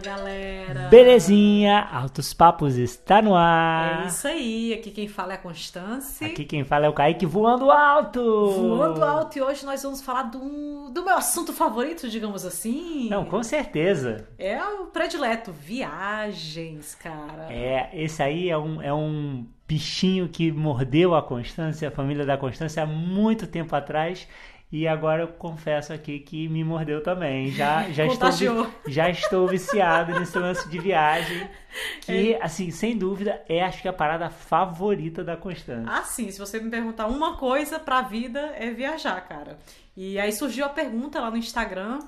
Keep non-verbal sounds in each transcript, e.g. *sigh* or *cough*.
galera? Belezinha, Altos Papos está no ar. É isso aí, aqui quem fala é a Constância. Aqui quem fala é o Kaique voando alto. Voando alto e hoje nós vamos falar do, do meu assunto favorito, digamos assim. Não, com certeza. É o predileto, viagens, cara. É, esse aí é um, é um bichinho que mordeu a Constância, a família da Constância, há muito tempo atrás. E agora eu confesso aqui que me mordeu também. Já, *laughs* já, estou, já estou viciado nesse lance de viagem. Que, é. assim, sem dúvida, é acho que a parada favorita da Constância. Ah, sim. Se você me perguntar uma coisa pra vida, é viajar, cara. E aí surgiu a pergunta lá no Instagram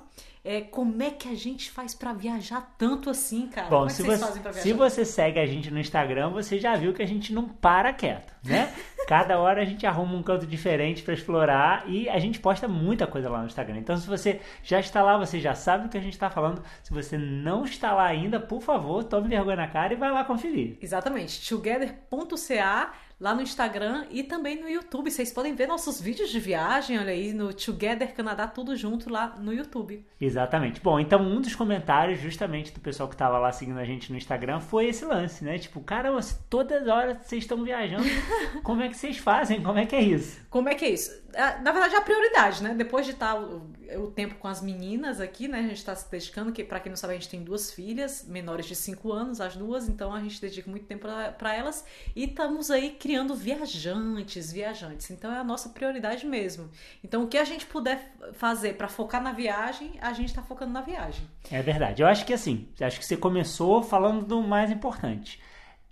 é, como é que a gente faz para viajar tanto assim, cara? Bom, é se, você, se você segue a gente no Instagram, você já viu que a gente não para quieto, né? *laughs* Cada hora a gente arruma um canto diferente para explorar e a gente posta muita coisa lá no Instagram. Então, se você já está lá, você já sabe do que a gente está falando. Se você não está lá ainda, por favor, tome vergonha na cara e vai lá conferir. Exatamente. Together.ca lá no Instagram e também no YouTube. Vocês podem ver nossos vídeos de viagem, olha aí, no Together Canadá, tudo junto lá no YouTube. Exatamente. Bom, então um dos comentários, justamente do pessoal que estava lá seguindo a gente no Instagram, foi esse lance, né? Tipo, cara, todas as horas vocês estão viajando, *laughs* como é que vocês fazem? Como é que é isso? Como é que é isso? Na verdade, a prioridade, né? Depois de estar o, o tempo com as meninas aqui, né? A gente está se dedicando, que para quem não sabe, a gente tem duas filhas, menores de 5 anos, as duas, então a gente dedica muito tempo para elas e estamos aí criando viajantes, viajantes. Então é a nossa prioridade mesmo. Então o que a gente puder fazer para focar na viagem, a gente está focando na viagem. É verdade. Eu acho que assim, acho que você começou falando do mais importante.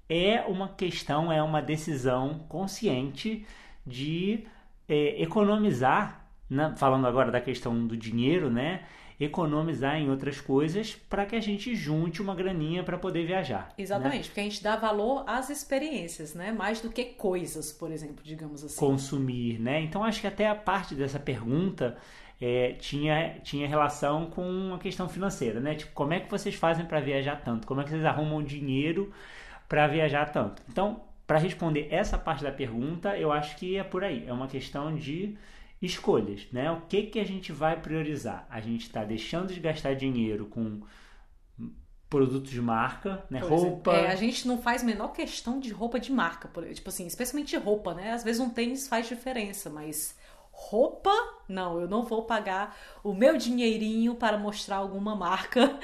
É uma questão, é uma decisão consciente de é, economizar, né? falando agora da questão do dinheiro, né? economizar em outras coisas para que a gente junte uma graninha para poder viajar. Né? Exatamente, né? porque a gente dá valor às experiências, né? Mais do que coisas, por exemplo, digamos assim. Consumir, né? Então acho que até a parte dessa pergunta é, tinha, tinha relação com a questão financeira, né? Tipo, como é que vocês fazem para viajar tanto? Como é que vocês arrumam dinheiro para viajar tanto? Então, para responder essa parte da pergunta, eu acho que é por aí. É uma questão de escolhas, né? O que que a gente vai priorizar? A gente está deixando de gastar dinheiro com produtos de marca, né? Pois é. roupa. É, a gente não faz menor questão de roupa de marca, tipo assim, especialmente roupa, né? Às vezes um tênis faz diferença, mas roupa, não, eu não vou pagar o meu dinheirinho para mostrar alguma marca,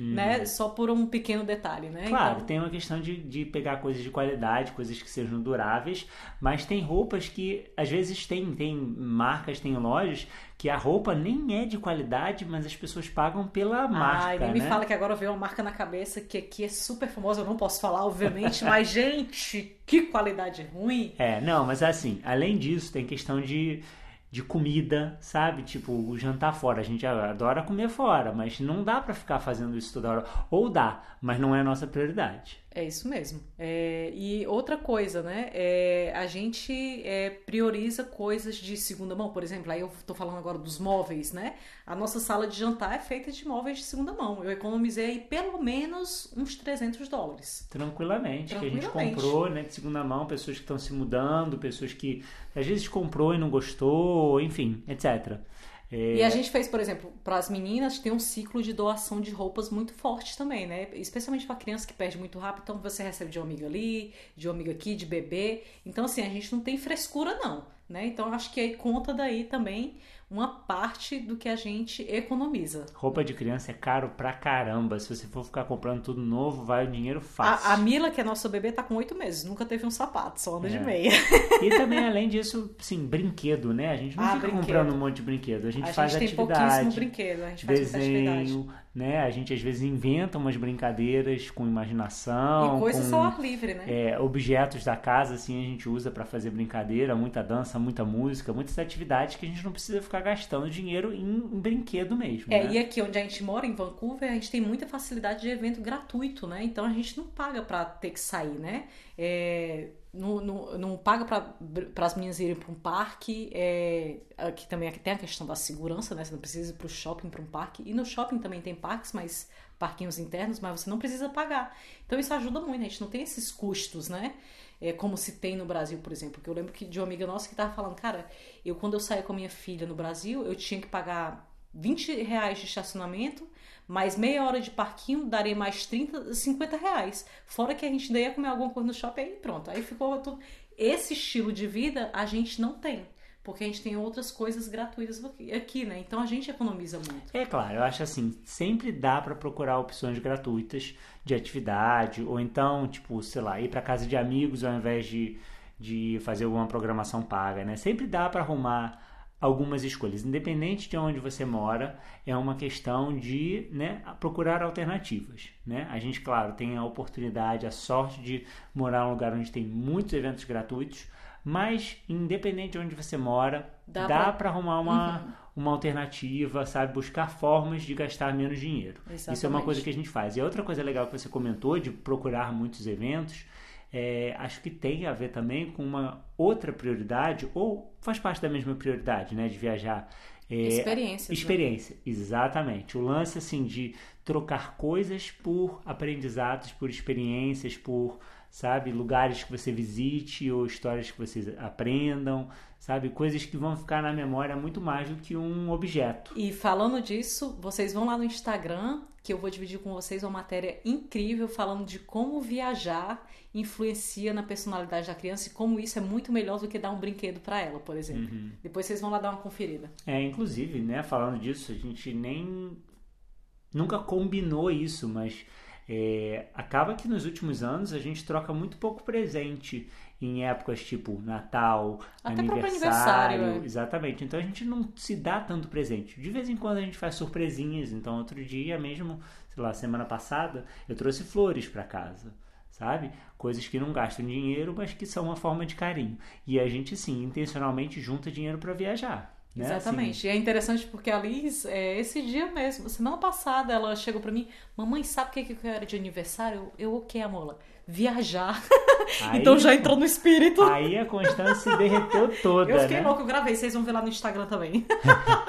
hum. né? Só por um pequeno detalhe, né? Claro, então... tem uma questão de, de pegar coisas de qualidade, coisas que sejam duráveis, mas tem roupas que às vezes tem, tem marcas, tem lojas que a roupa nem é de qualidade, mas as pessoas pagam pela marca. Nem né? me fala que agora veio uma marca na cabeça que aqui é super famosa, eu não posso falar, obviamente, mas, *laughs* gente, que qualidade ruim. É, não, mas assim, além disso, tem questão de de comida, sabe? Tipo, jantar fora. A gente adora comer fora, mas não dá para ficar fazendo isso toda hora. Ou dá, mas não é a nossa prioridade. É isso mesmo. É, e outra coisa, né? É, a gente é, prioriza coisas de segunda mão. Por exemplo, aí eu tô falando agora dos móveis, né? A nossa sala de jantar é feita de móveis de segunda mão. Eu economizei aí pelo menos uns 300 dólares. Tranquilamente. Tranquilamente. Que a gente comprou, né? De segunda mão, pessoas que estão se mudando, pessoas que às vezes comprou e não gostou, enfim, etc. É... E a gente fez, por exemplo, para as meninas, tem um ciclo de doação de roupas muito forte também, né? Especialmente para criança que perde muito rápido, então você recebe de uma amiga ali, de uma amiga aqui, de bebê. Então, assim, a gente não tem frescura, não, né? Então, acho que aí conta daí também uma parte do que a gente economiza. Roupa de criança é caro pra caramba. Se você for ficar comprando tudo novo, vai o dinheiro fácil. A, a Mila, que é nossa bebê, tá com oito meses. Nunca teve um sapato, só anda é. de meia. E também, além disso, sim, brinquedo, né? A gente não ah, fica brinquedo. comprando um monte de brinquedo. A gente a faz gente atividade. Tem pouquíssimo brinquedo. A gente faz desenho, né? A gente às vezes inventa umas brincadeiras com imaginação. E coisas com, ao ar livre, né? É, objetos da casa, assim, a gente usa para fazer brincadeira, muita dança, muita música, muitas atividades que a gente não precisa ficar gastando dinheiro em, em brinquedo mesmo. É, né? e aqui onde a gente mora, em Vancouver, a gente tem muita facilidade de evento gratuito, né? Então a gente não paga para ter que sair, né? É, não, não, não paga para as meninas irem para um parque. É, aqui também aqui tem a questão da segurança, né? Você não precisa ir para o shopping, para um parque. E no shopping também tem parques, mas parquinhos internos, mas você não precisa pagar. Então isso ajuda muito, a gente não tem esses custos, né? É, como se tem no Brasil, por exemplo. Que eu lembro que de uma amiga nossa que estava falando, cara, eu quando eu saía com a minha filha no Brasil, eu tinha que pagar 20 reais de estacionamento, mais meia hora de parquinho, daria mais 30, 50 reais. Fora que a gente daí ia comer alguma coisa no shopping aí pronto. Aí ficou tudo. Esse estilo de vida a gente não tem porque a gente tem outras coisas gratuitas aqui, né? Então a gente economiza muito. É claro, eu acho assim, sempre dá para procurar opções gratuitas de atividade, ou então, tipo, sei lá, ir para casa de amigos ao invés de, de fazer alguma programação paga, né? Sempre dá para arrumar algumas escolhas, independente de onde você mora, é uma questão de né, procurar alternativas. Né? A gente, claro, tem a oportunidade, a sorte de morar em um lugar onde tem muitos eventos gratuitos, mas, independente de onde você mora, dá, dá para arrumar uma, uhum. uma alternativa, sabe? Buscar formas de gastar menos dinheiro. Exatamente. Isso é uma coisa que a gente faz. E outra coisa legal que você comentou de procurar muitos eventos, é, acho que tem a ver também com uma outra prioridade, ou faz parte da mesma prioridade, né? De viajar. É, experiência. Experiência, né? exatamente. O lance, assim, de trocar coisas por aprendizados, por experiências, por sabe? Lugares que você visite ou histórias que vocês aprendam, sabe? Coisas que vão ficar na memória muito mais do que um objeto. E falando disso, vocês vão lá no Instagram, que eu vou dividir com vocês uma matéria incrível falando de como viajar influencia na personalidade da criança e como isso é muito melhor do que dar um brinquedo para ela, por exemplo. Uhum. Depois vocês vão lá dar uma conferida. É, inclusive, né, falando disso, a gente nem nunca combinou isso, mas é, acaba que nos últimos anos a gente troca muito pouco presente em épocas tipo Natal, Até aniversário, aniversário é. exatamente. Então a gente não se dá tanto presente. De vez em quando a gente faz surpresinhas. Então outro dia mesmo, sei lá, semana passada, eu trouxe flores para casa, sabe? Coisas que não gastam dinheiro, mas que são uma forma de carinho. E a gente sim, intencionalmente junta dinheiro para viajar. Né? Exatamente. Assim. E é interessante porque a Liz, é, esse dia mesmo, semana passada, ela chegou para mim: Mamãe, sabe o que, que eu quero de aniversário? Eu, o que, amor? Viajar. *laughs* Aí, então já entrou no espírito. Aí a Constância se derreteu *laughs* toda. Eu fiquei né? louca, eu gravei, vocês vão ver lá no Instagram também.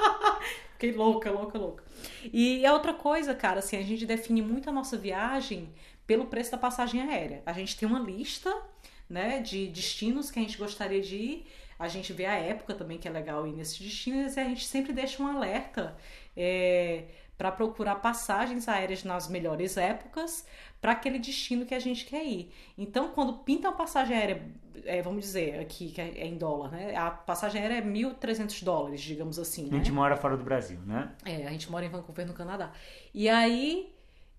*laughs* fiquei louca, louca, louca. E é outra coisa, cara, assim, a gente define muito a nossa viagem pelo preço da passagem aérea. A gente tem uma lista, né, de destinos que a gente gostaria de ir a gente vê a época também que é legal ir nesses destinos e a gente sempre deixa um alerta é, para procurar passagens aéreas nas melhores épocas para aquele destino que a gente quer ir. Então, quando pinta uma passagem aérea, é, vamos dizer aqui que é em dólar, né? A passagem aérea é 1.300 dólares, digamos assim. A gente né? mora fora do Brasil, né? É, a gente mora em Vancouver, no Canadá. E aí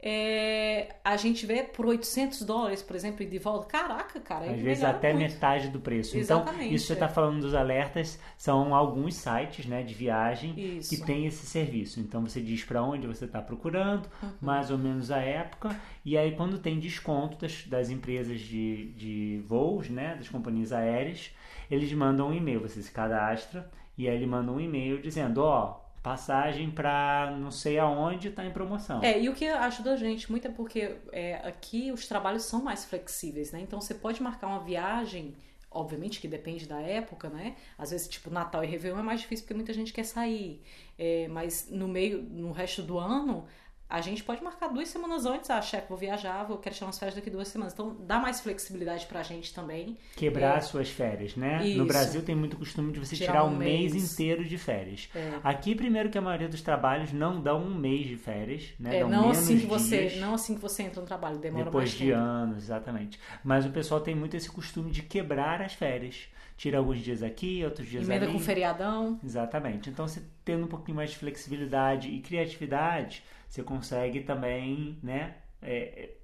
é, a gente vê por 800 dólares, por exemplo, e de volta. Caraca, cara. Às vezes até muito. metade do preço. Então, Exatamente, então, isso você está é. falando dos alertas, são alguns sites né, de viagem isso. que tem esse serviço. Então, você diz para onde você está procurando, uhum. mais ou menos a época, e aí quando tem desconto das, das empresas de, de voos, né, das companhias aéreas, eles mandam um e-mail, você se cadastra, e aí ele manda um e-mail dizendo, ó, oh, passagem para não sei aonde está em promoção. É, e o que ajuda a gente muito é porque é, aqui os trabalhos são mais flexíveis, né? Então você pode marcar uma viagem, obviamente que depende da época, né? Às vezes, tipo, Natal e Réveillon é mais difícil porque muita gente quer sair. É, mas no meio, no resto do ano, a gente pode marcar duas semanas antes, ah, chefe, vou viajar, vou quero tirar umas férias daqui duas semanas. Então dá mais flexibilidade pra gente também. Quebrar é. suas férias, né? Isso. No Brasil tem muito costume de você tirar, tirar um, um mês. mês. inteiro de férias. É. Aqui, primeiro que a maioria dos trabalhos não dão um mês de férias, né? É, dão não assim que você, dias, não assim que você entra no trabalho, demora depois mais de tempo. anos, exatamente. Mas o pessoal tem muito esse costume de quebrar as férias tira alguns dias aqui, outros dias Emenda ali. com feriadão. Exatamente. Então, você tendo um pouquinho mais de flexibilidade e criatividade, você consegue também, né? É, é,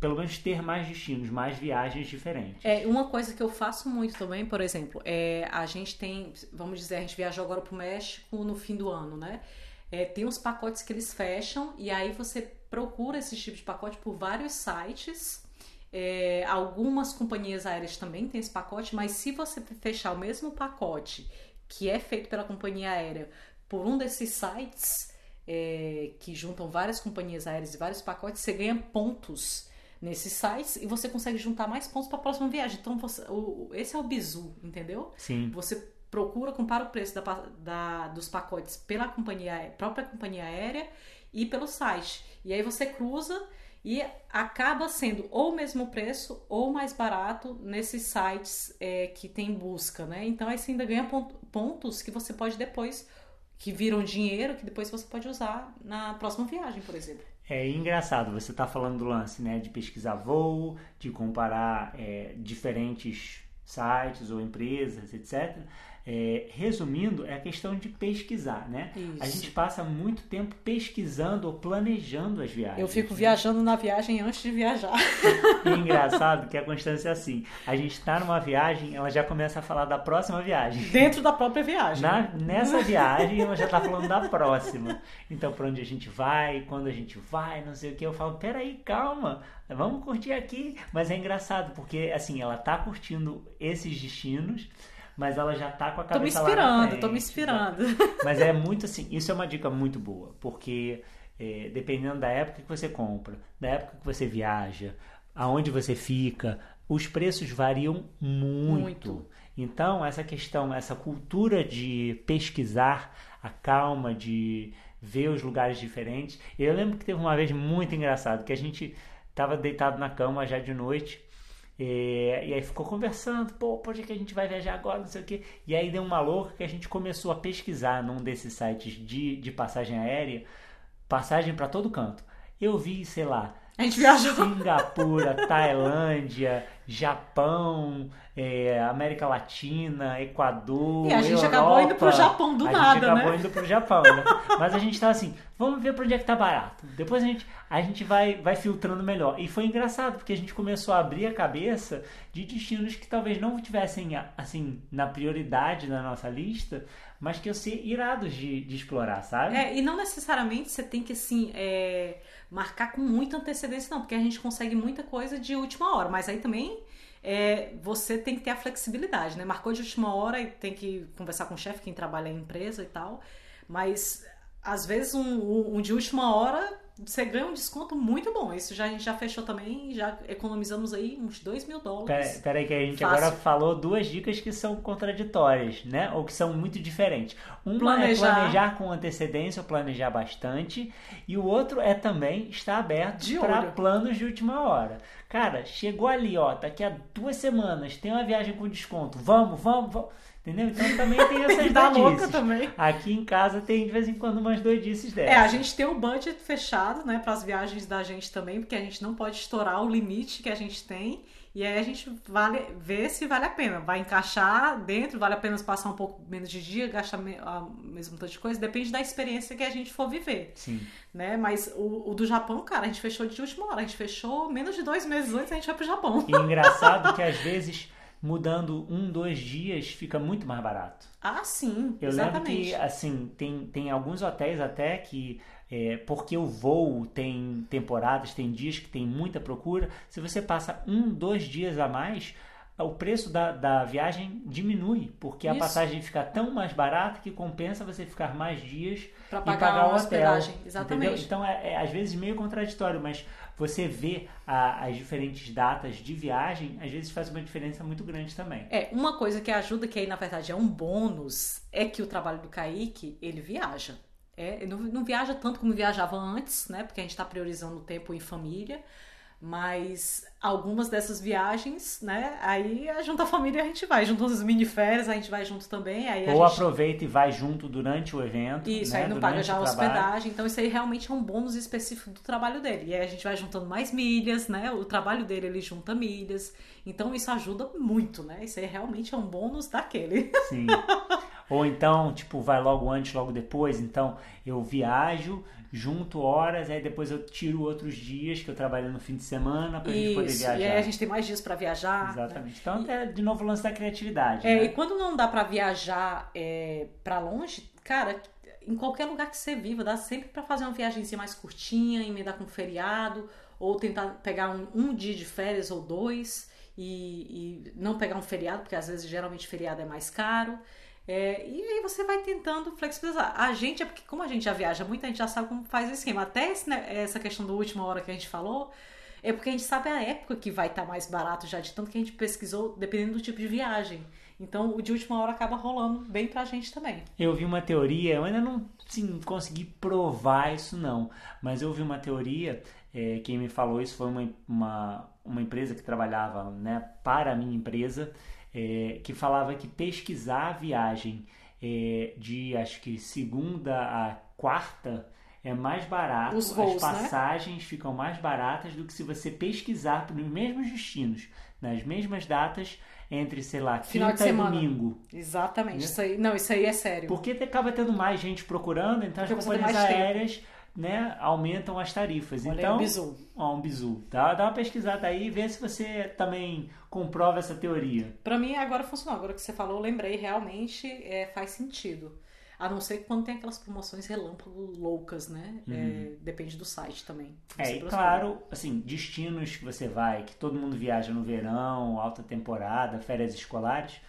pelo menos ter mais destinos, mais viagens diferentes. É, uma coisa que eu faço muito também, por exemplo, é a gente tem, vamos dizer, a gente viajou agora para o México no fim do ano, né? É, tem uns pacotes que eles fecham e aí você procura esse tipo de pacote por vários sites. É, algumas companhias aéreas também têm esse pacote, mas se você fechar o mesmo pacote que é feito pela companhia aérea por um desses sites, é, que juntam várias companhias aéreas e vários pacotes, você ganha pontos nesses sites e você consegue juntar mais pontos para a próxima viagem. Então, você, o, esse é o bizu, entendeu? Sim. Você procura, compara o preço da, da, dos pacotes pela companhia, própria companhia aérea e pelo site. E aí você cruza e acaba sendo ou o mesmo preço ou mais barato nesses sites é, que tem busca, né? Então aí você ainda ganha pontos que você pode depois que viram dinheiro que depois você pode usar na próxima viagem, por exemplo. É engraçado, você está falando do lance né, de pesquisar voo, de comparar é, diferentes sites ou empresas, etc. É, resumindo, é a questão de pesquisar, né? Isso. A gente passa muito tempo pesquisando ou planejando as viagens. Eu fico né? viajando na viagem antes de viajar. *laughs* E é engraçado *laughs* que a Constância é assim. A gente está numa viagem, ela já começa a falar da próxima viagem. Dentro da própria viagem. Na, nessa viagem, ela já está falando da próxima. Então, para onde a gente vai, quando a gente vai, não sei o que. Eu falo, peraí, calma, vamos curtir aqui. Mas é engraçado, porque assim, ela está curtindo esses destinos mas ela já tá com a cabeça Tô me inspirando, tô me inspirando. Mas é muito assim, isso é uma dica muito boa, porque é, dependendo da época que você compra, da época que você viaja, aonde você fica, os preços variam muito. muito. Então, essa questão, essa cultura de pesquisar a calma, de ver os lugares diferentes. Eu lembro que teve uma vez muito engraçado, que a gente estava deitado na cama já de noite e, e, aí ficou conversando, pô, onde é que a gente vai viajar agora, não sei o quê. E aí deu uma louca que a gente começou a pesquisar num desses sites de, de passagem aérea, passagem para todo canto. Eu vi, sei lá, a gente viajou. Singapura, *laughs* Tailândia, Japão, é, América Latina, Equador. E a gente Europa. acabou indo pro Japão do a nada, gente acabou né? indo pro Japão, né? *laughs* Mas a gente tava assim, vamos ver pra onde é que tá barato. Depois a gente, a gente vai, vai filtrando melhor. E foi engraçado, porque a gente começou a abrir a cabeça de destinos que talvez não tivessem, assim, na prioridade na nossa lista, mas que eu ser irados de, de explorar, sabe? É, e não necessariamente você tem que, assim, é, marcar com muita antecedência, não, porque a gente consegue muita coisa de última hora, mas aí também é, você tem que ter a flexibilidade, né? Marcou de última hora e tem que conversar com o chefe, quem trabalha em empresa e tal, mas às vezes um, um de última hora você ganha um desconto muito bom. Isso já, a gente já fechou também, já economizamos aí uns 2 mil dólares. Pera, pera que a gente Fácil. agora falou duas dicas que são contraditórias, né? Ou que são muito diferentes. Uma planejar. é planejar com antecedência ou planejar bastante. E o outro é também estar aberto para planos de última hora. Cara, chegou ali, ó, daqui a duas semanas tem uma viagem com desconto. Vamos, vamos, vamos. Entendeu? Então também tem essas *laughs* da louca também. Aqui em casa tem de vez em quando umas doidices dessas. É, a gente tem o budget fechado, né, para as viagens da gente também, porque a gente não pode estourar o limite que a gente tem. E aí a gente vale ver se vale a pena. Vai encaixar dentro, vale a pena passar um pouco menos de dia, gastar a mesmo tanto de coisa, depende da experiência que a gente for viver. Sim. Né? Mas o, o, do Japão, cara, a gente fechou de última hora. A gente fechou menos de dois meses antes, a gente foi pro Japão. E engraçado que às vezes mudando um, dois dias, fica muito mais barato. Ah, sim. Eu exatamente. lembro que, assim, tem, tem alguns hotéis até que, é, porque o voo tem temporadas, tem dias que tem muita procura, se você passa um, dois dias a mais, o preço da, da viagem diminui, porque Isso. a passagem fica tão mais barata que compensa você ficar mais dias para pagar, pagar o hotel. Exatamente. Entendeu? Então é, é, às vezes meio contraditório, mas você vê a, as diferentes datas de viagem, às vezes faz uma diferença muito grande também. É, uma coisa que ajuda, que aí na verdade é um bônus, é que o trabalho do Kaique, ele viaja. É, não, não viaja tanto como viajava antes, né? Porque a gente está priorizando o tempo em família. Mas algumas dessas viagens, né? Aí junto a família a gente vai, junto as mini férias a gente vai junto também. Aí Ou gente... aproveita e vai junto durante o evento. Isso, né? aí não durante paga já a hospedagem. Então isso aí realmente é um bônus específico do trabalho dele. E aí a gente vai juntando mais milhas, né? O trabalho dele ele junta milhas. Então isso ajuda muito, né? Isso aí realmente é um bônus daquele. *laughs* Sim. Ou então, tipo, vai logo antes, logo depois. Então eu viajo junto horas, aí depois eu tiro outros dias que eu trabalho no fim de semana para a gente poder viajar. E aí a gente tem mais dias para viajar. Exatamente. Né? Então, é de novo o lance da criatividade. É, né? e quando não dá para viajar é, para longe, cara, em qualquer lugar que você viva, dá sempre para fazer uma viagemzinha mais curtinha, emendar com um feriado, ou tentar pegar um, um dia de férias ou dois. E, e não pegar um feriado, porque às vezes geralmente feriado é mais caro. É, e aí você vai tentando flexibilizar. A gente, é porque como a gente já viaja muito, a gente já sabe como faz o esquema. Até esse, né, essa questão da última hora que a gente falou, é porque a gente sabe a época que vai estar tá mais barato já, de tanto que a gente pesquisou, dependendo do tipo de viagem. Então, o de última hora acaba rolando bem pra gente também. Eu vi uma teoria, eu ainda não sim, consegui provar isso não, mas eu vi uma teoria, é, quem me falou isso foi uma, uma, uma empresa que trabalhava né, para a minha empresa, é, que falava que pesquisar a viagem é, de acho que segunda a quarta é mais barato, Os voos, as né? passagens ficam mais baratas do que se você pesquisar nos mesmos destinos, nas mesmas datas, entre, sei lá, Final de quinta e semana. domingo. Exatamente. Né? Isso aí, não, isso aí é sério. Porque acaba tendo mais gente procurando, então Porque as companhias mais tempo. Né, aumentam as tarifas. Olha então, o bizu. ó, um bizu. Dá, dá uma pesquisada aí e vê se você também comprova essa teoria. Pra mim agora funcionou. Agora que você falou, eu lembrei, realmente é, faz sentido. A não ser quando tem aquelas promoções relâmpago loucas, né? É, depende do site também. É, e claro, assim, destinos que você vai, que todo mundo viaja no verão, alta temporada, férias escolares,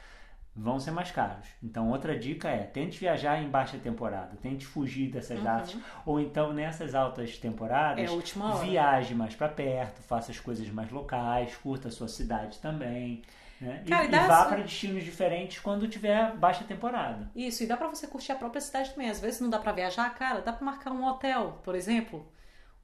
vão ser mais caros. Então, outra dica é, tente viajar em baixa temporada, tente fugir dessas Uhum. datas, ou então nessas altas temporadas, É viaje mais para perto, faça as coisas mais locais, curta a sua cidade também, né? E- Cara, e, e dá vá para destinos diferentes quando tiver baixa temporada. Isso, e dá pra você curtir a própria cidade também. Às vezes não dá pra viajar, cara, dá pra marcar um hotel, por exemplo.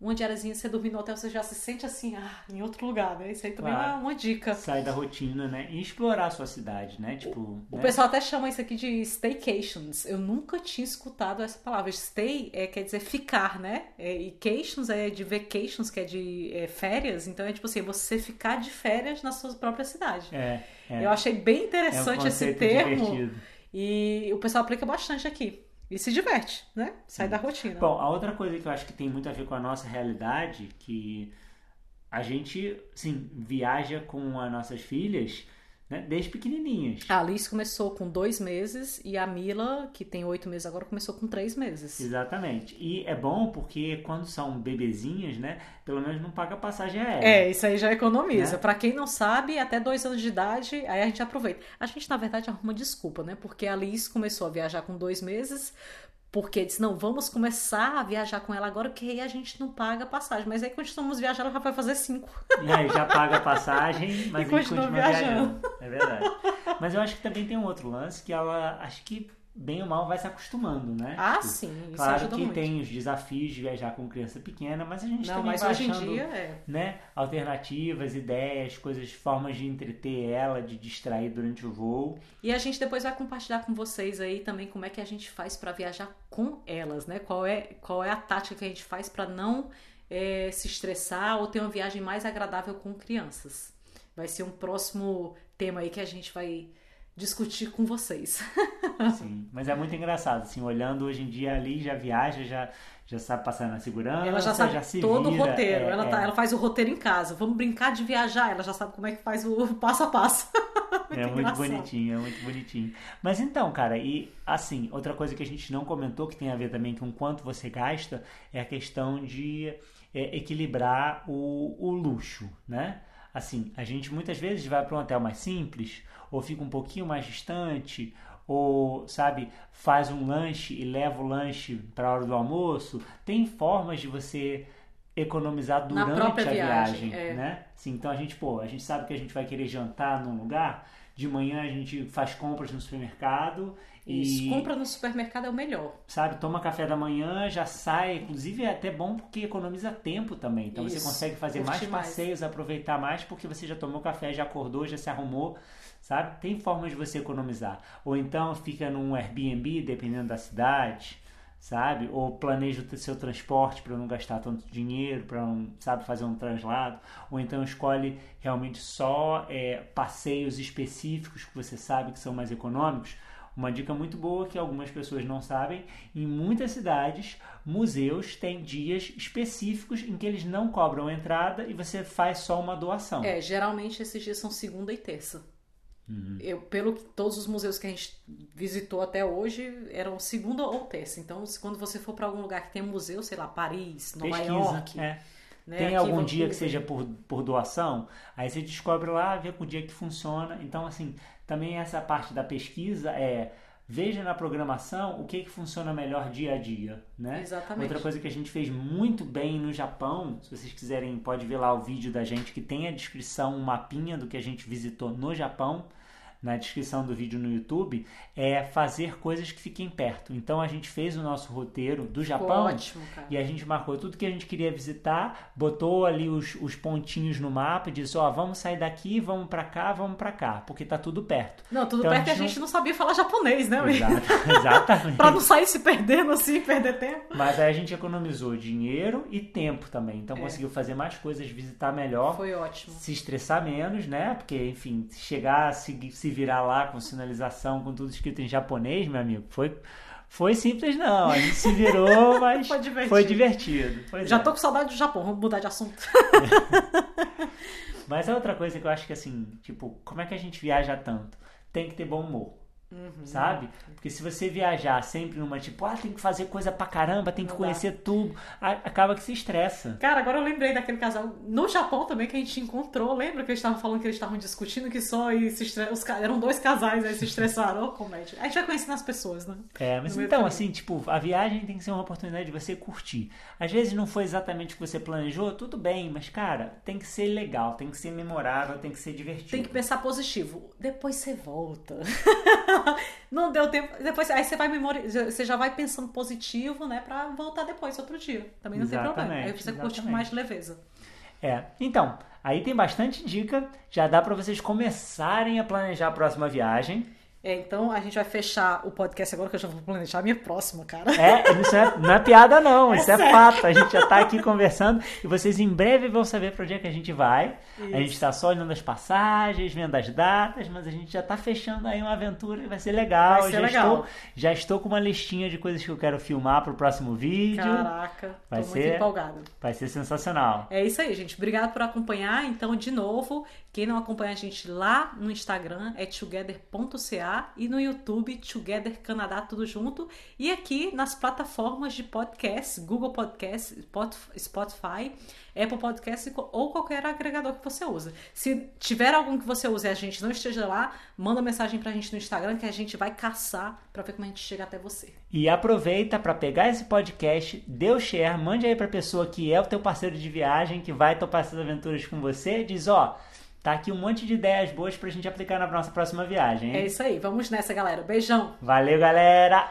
Uma diariazinha, você dormir no hotel, você já se sente assim, ah, em outro lugar, né? Isso aí também Claro. é uma dica. Sai da rotina, né? E explorar a sua cidade, né? Tipo, O né? pessoal até chama isso aqui de staycations. Eu nunca tinha escutado essa palavra. Stay é, quer dizer ficar, né? É, e cations é de vacations, que é de é, férias. Então é tipo assim, você ficar de férias na sua própria cidade. É, é. Eu achei bem É um interessante esse conceito termo. divertido. E o pessoal aplica bastante aqui. E se diverte, né? Sai da rotina. Bom, a outra coisa que eu acho que tem muito a ver com a nossa realidade, que a gente, sim, viaja com as nossas filhas né, desde pequenininhas. A Alice começou com dois meses e a Mila, que tem oito meses agora, começou com três meses. Exatamente. E é bom porque quando são bebezinhas, né, pelo menos não paga passagem aérea. É, isso aí já economiza. Né? Pra quem não sabe, até dois anos de idade, aí a gente aproveita. A gente, na verdade, arruma desculpa, né? Porque a Alice começou a viajar com dois meses, porque disse, não, vamos começar a viajar com ela agora, que aí a gente não paga passagem. Mas aí, continuamos viajando, ela já vai fazer cinco. E aí já paga a passagem, *laughs* mas E a gente continua continua viajando. viajando. É verdade. Mas eu acho que também tem um outro lance que ela, acho que bem ou mal vai se acostumando, né? Ah, Tipo, sim, isso Claro que muito. tem os desafios de viajar com criança pequena, mas a gente Não, também mas vai hoje em achando, dia é. né, alternativas, ideias, coisas, formas de entreter ela, de distrair durante o voo. E a gente depois vai compartilhar com vocês aí também como é que a gente faz pra viajar com elas, né? Qual é, qual é a tática que a gente faz pra não é, se estressar ou ter uma viagem mais agradável com crianças. Vai ser um próximo tema aí que a gente vai discutir com vocês. *laughs* Sim, mas é muito engraçado, assim, olhando hoje em dia ali, já viaja, já, já sabe passar na segurança, Ela já sabe se todo vira, o roteiro. é, ela, é. tá- ela faz o roteiro em casa. Vamos brincar de viajar. Ela já sabe como é que faz o *laughs* passo a passo. *laughs* É muito engraçado. bonitinho, é muito bonitinho. Mas então, cara, e assim, outra coisa que a gente não comentou, que tem a ver também com quanto você gasta, é a questão de é, equilibrar o, o luxo, né? Assim, a gente muitas vezes vai para um hotel mais simples, ou fica um pouquinho mais distante, ou, sabe, faz um lanche e leva o lanche para a hora do almoço. Tem formas de você economizar durante a viagem, viagem, é. né? Assim, então a gente, pô, a gente sabe que a gente vai querer jantar num lugar, de manhã a gente faz compras no supermercado Isso. e, Compra no supermercado é o melhor. sabe, toma café da manhã, já sai. Inclusive é até bom porque economiza tempo também. Então você Isso. consegue fazer mais mais. passeios, aproveitar mais porque você já tomou café, já acordou, já se arrumou. Sabe? Tem formas de você economizar. Ou então fica num Airbnb, dependendo da cidade, sabe? Ou planeja o seu transporte para não gastar tanto dinheiro, para não, sabe, fazer um translado. Ou então escolhe realmente só é, passeios específicos que você sabe que são mais econômicos. Uma dica muito boa que algumas pessoas não sabem: em muitas cidades, museus têm dias específicos em que eles não cobram entrada e você faz só uma doação. É, geralmente esses dias são segunda e terça. Uhum. Eu, pelo que todos os museus que a gente visitou até hoje eram segunda ou terça. Então, se- quando você for para algum lugar que tem museu, sei lá, Paris, Nova Pesquisa. York, é. né, Tem aqui algum dia que seja por, por doação, aí você descobre lá, vê com o dia que funciona. Então, assim, também essa parte da pesquisa é veja na programação o que, que funciona melhor dia a dia, né? Exatamente. Outra coisa que a gente fez muito bem no Japão, se vocês quiserem, pode ver lá o vídeo da gente que tem a descrição, um mapinha do que a gente visitou no Japão. Na descrição do vídeo no YouTube, é fazer coisas que fiquem perto. Então a gente fez o nosso roteiro do Japão ótimo, e a gente marcou tudo que a gente queria visitar, botou ali os, os pontinhos no mapa e disse: Ó, vamos sair daqui, vamos para cá, vamos para cá, porque tá tudo perto. Não, tudo Então, perto a que a gente gente não sabia falar japonês, né? Exato, *laughs* exatamente. pra não sair se perdendo assim, perder tempo. Mas aí a gente economizou dinheiro e tempo também. Então É. conseguiu fazer mais coisas, visitar melhor, Foi ótimo. se estressar menos, né? Porque, enfim, chegar, se, se virar lá com sinalização, com tudo escrito em japonês, meu amigo, foi, foi simples não. A gente se virou, *laughs* mas Foi divertido. Foi divertido. Pois Já é. tô com saudade do Japão, vamos mudar de assunto. *laughs* Mas é outra coisa que eu acho que assim, tipo, como é que a gente viaja tanto? Tem que ter bom humor. Uhum. Sabe? Porque se você viajar sempre numa tipo, ah, tem que fazer coisa pra caramba, tem que Não conhecer tudo, a- acaba que se estressa. Cara, agora eu lembrei daquele casal no Japão também que a gente encontrou. Lembra que eles estavam falando que eles estavam discutindo que só e se estre... Os eram dois casais, aí se estressaram. *laughs* Ô, comédia. A gente vai conhecendo as pessoas, né? É, mas No então, assim, tipo, a viagem tem que ser uma oportunidade de você curtir. Às vezes não foi exatamente o que você planejou, tudo bem, mas, cara, tem que ser legal, tem que ser memorável, tem que ser divertido. Tem que pensar positivo. Depois você volta. *laughs* *laughs* Não deu tempo. Depois, aí você vai memorizar, você já vai pensando positivo, né? Pra voltar depois, outro dia. Também não tem problema. Aí Exatamente, você curte com exatamente. mais leveza. É, então, aí tem bastante dica, já dá pra vocês começarem a planejar a próxima viagem. É, então a gente vai fechar o podcast agora que eu já vou planejar a minha próxima, cara. É, isso é- não é piada não, *laughs* isso é fato. A gente já tá aqui conversando e vocês em breve vão saber para onde é que a gente vai. A Isso. gente tá só olhando as passagens, vendo as datas, mas a gente já tá fechando aí uma aventura e vai ser legal. Vai ser já legal. estou já estou com uma listinha de coisas que eu quero filmar pro próximo vídeo. Caraca, Vai tô ser- muito empolgada. Vai ser sensacional. É isso aí, gente. Obrigado por acompanhar. Então, de novo, quem não acompanha a gente lá no Instagram é together.ca e no YouTube Together Canadá tudo junto e aqui nas plataformas de podcast, Google Podcast, Spot- Spotify, Apple Podcast ou qualquer agregador que você usa. Se tiver algum que você use e a gente não esteja lá, manda mensagem pra gente no Instagram que a gente vai caçar pra ver como a gente chega até você. E aproveita para pegar esse podcast, dê o share, mande aí pra pessoa que é o teu parceiro de viagem, que vai topar essas aventuras com você, diz, ó, tá aqui um monte de ideias boas pra gente aplicar na nossa próxima viagem, hein? É isso aí. Vamos nessa, galera. Beijão. Valeu, galera!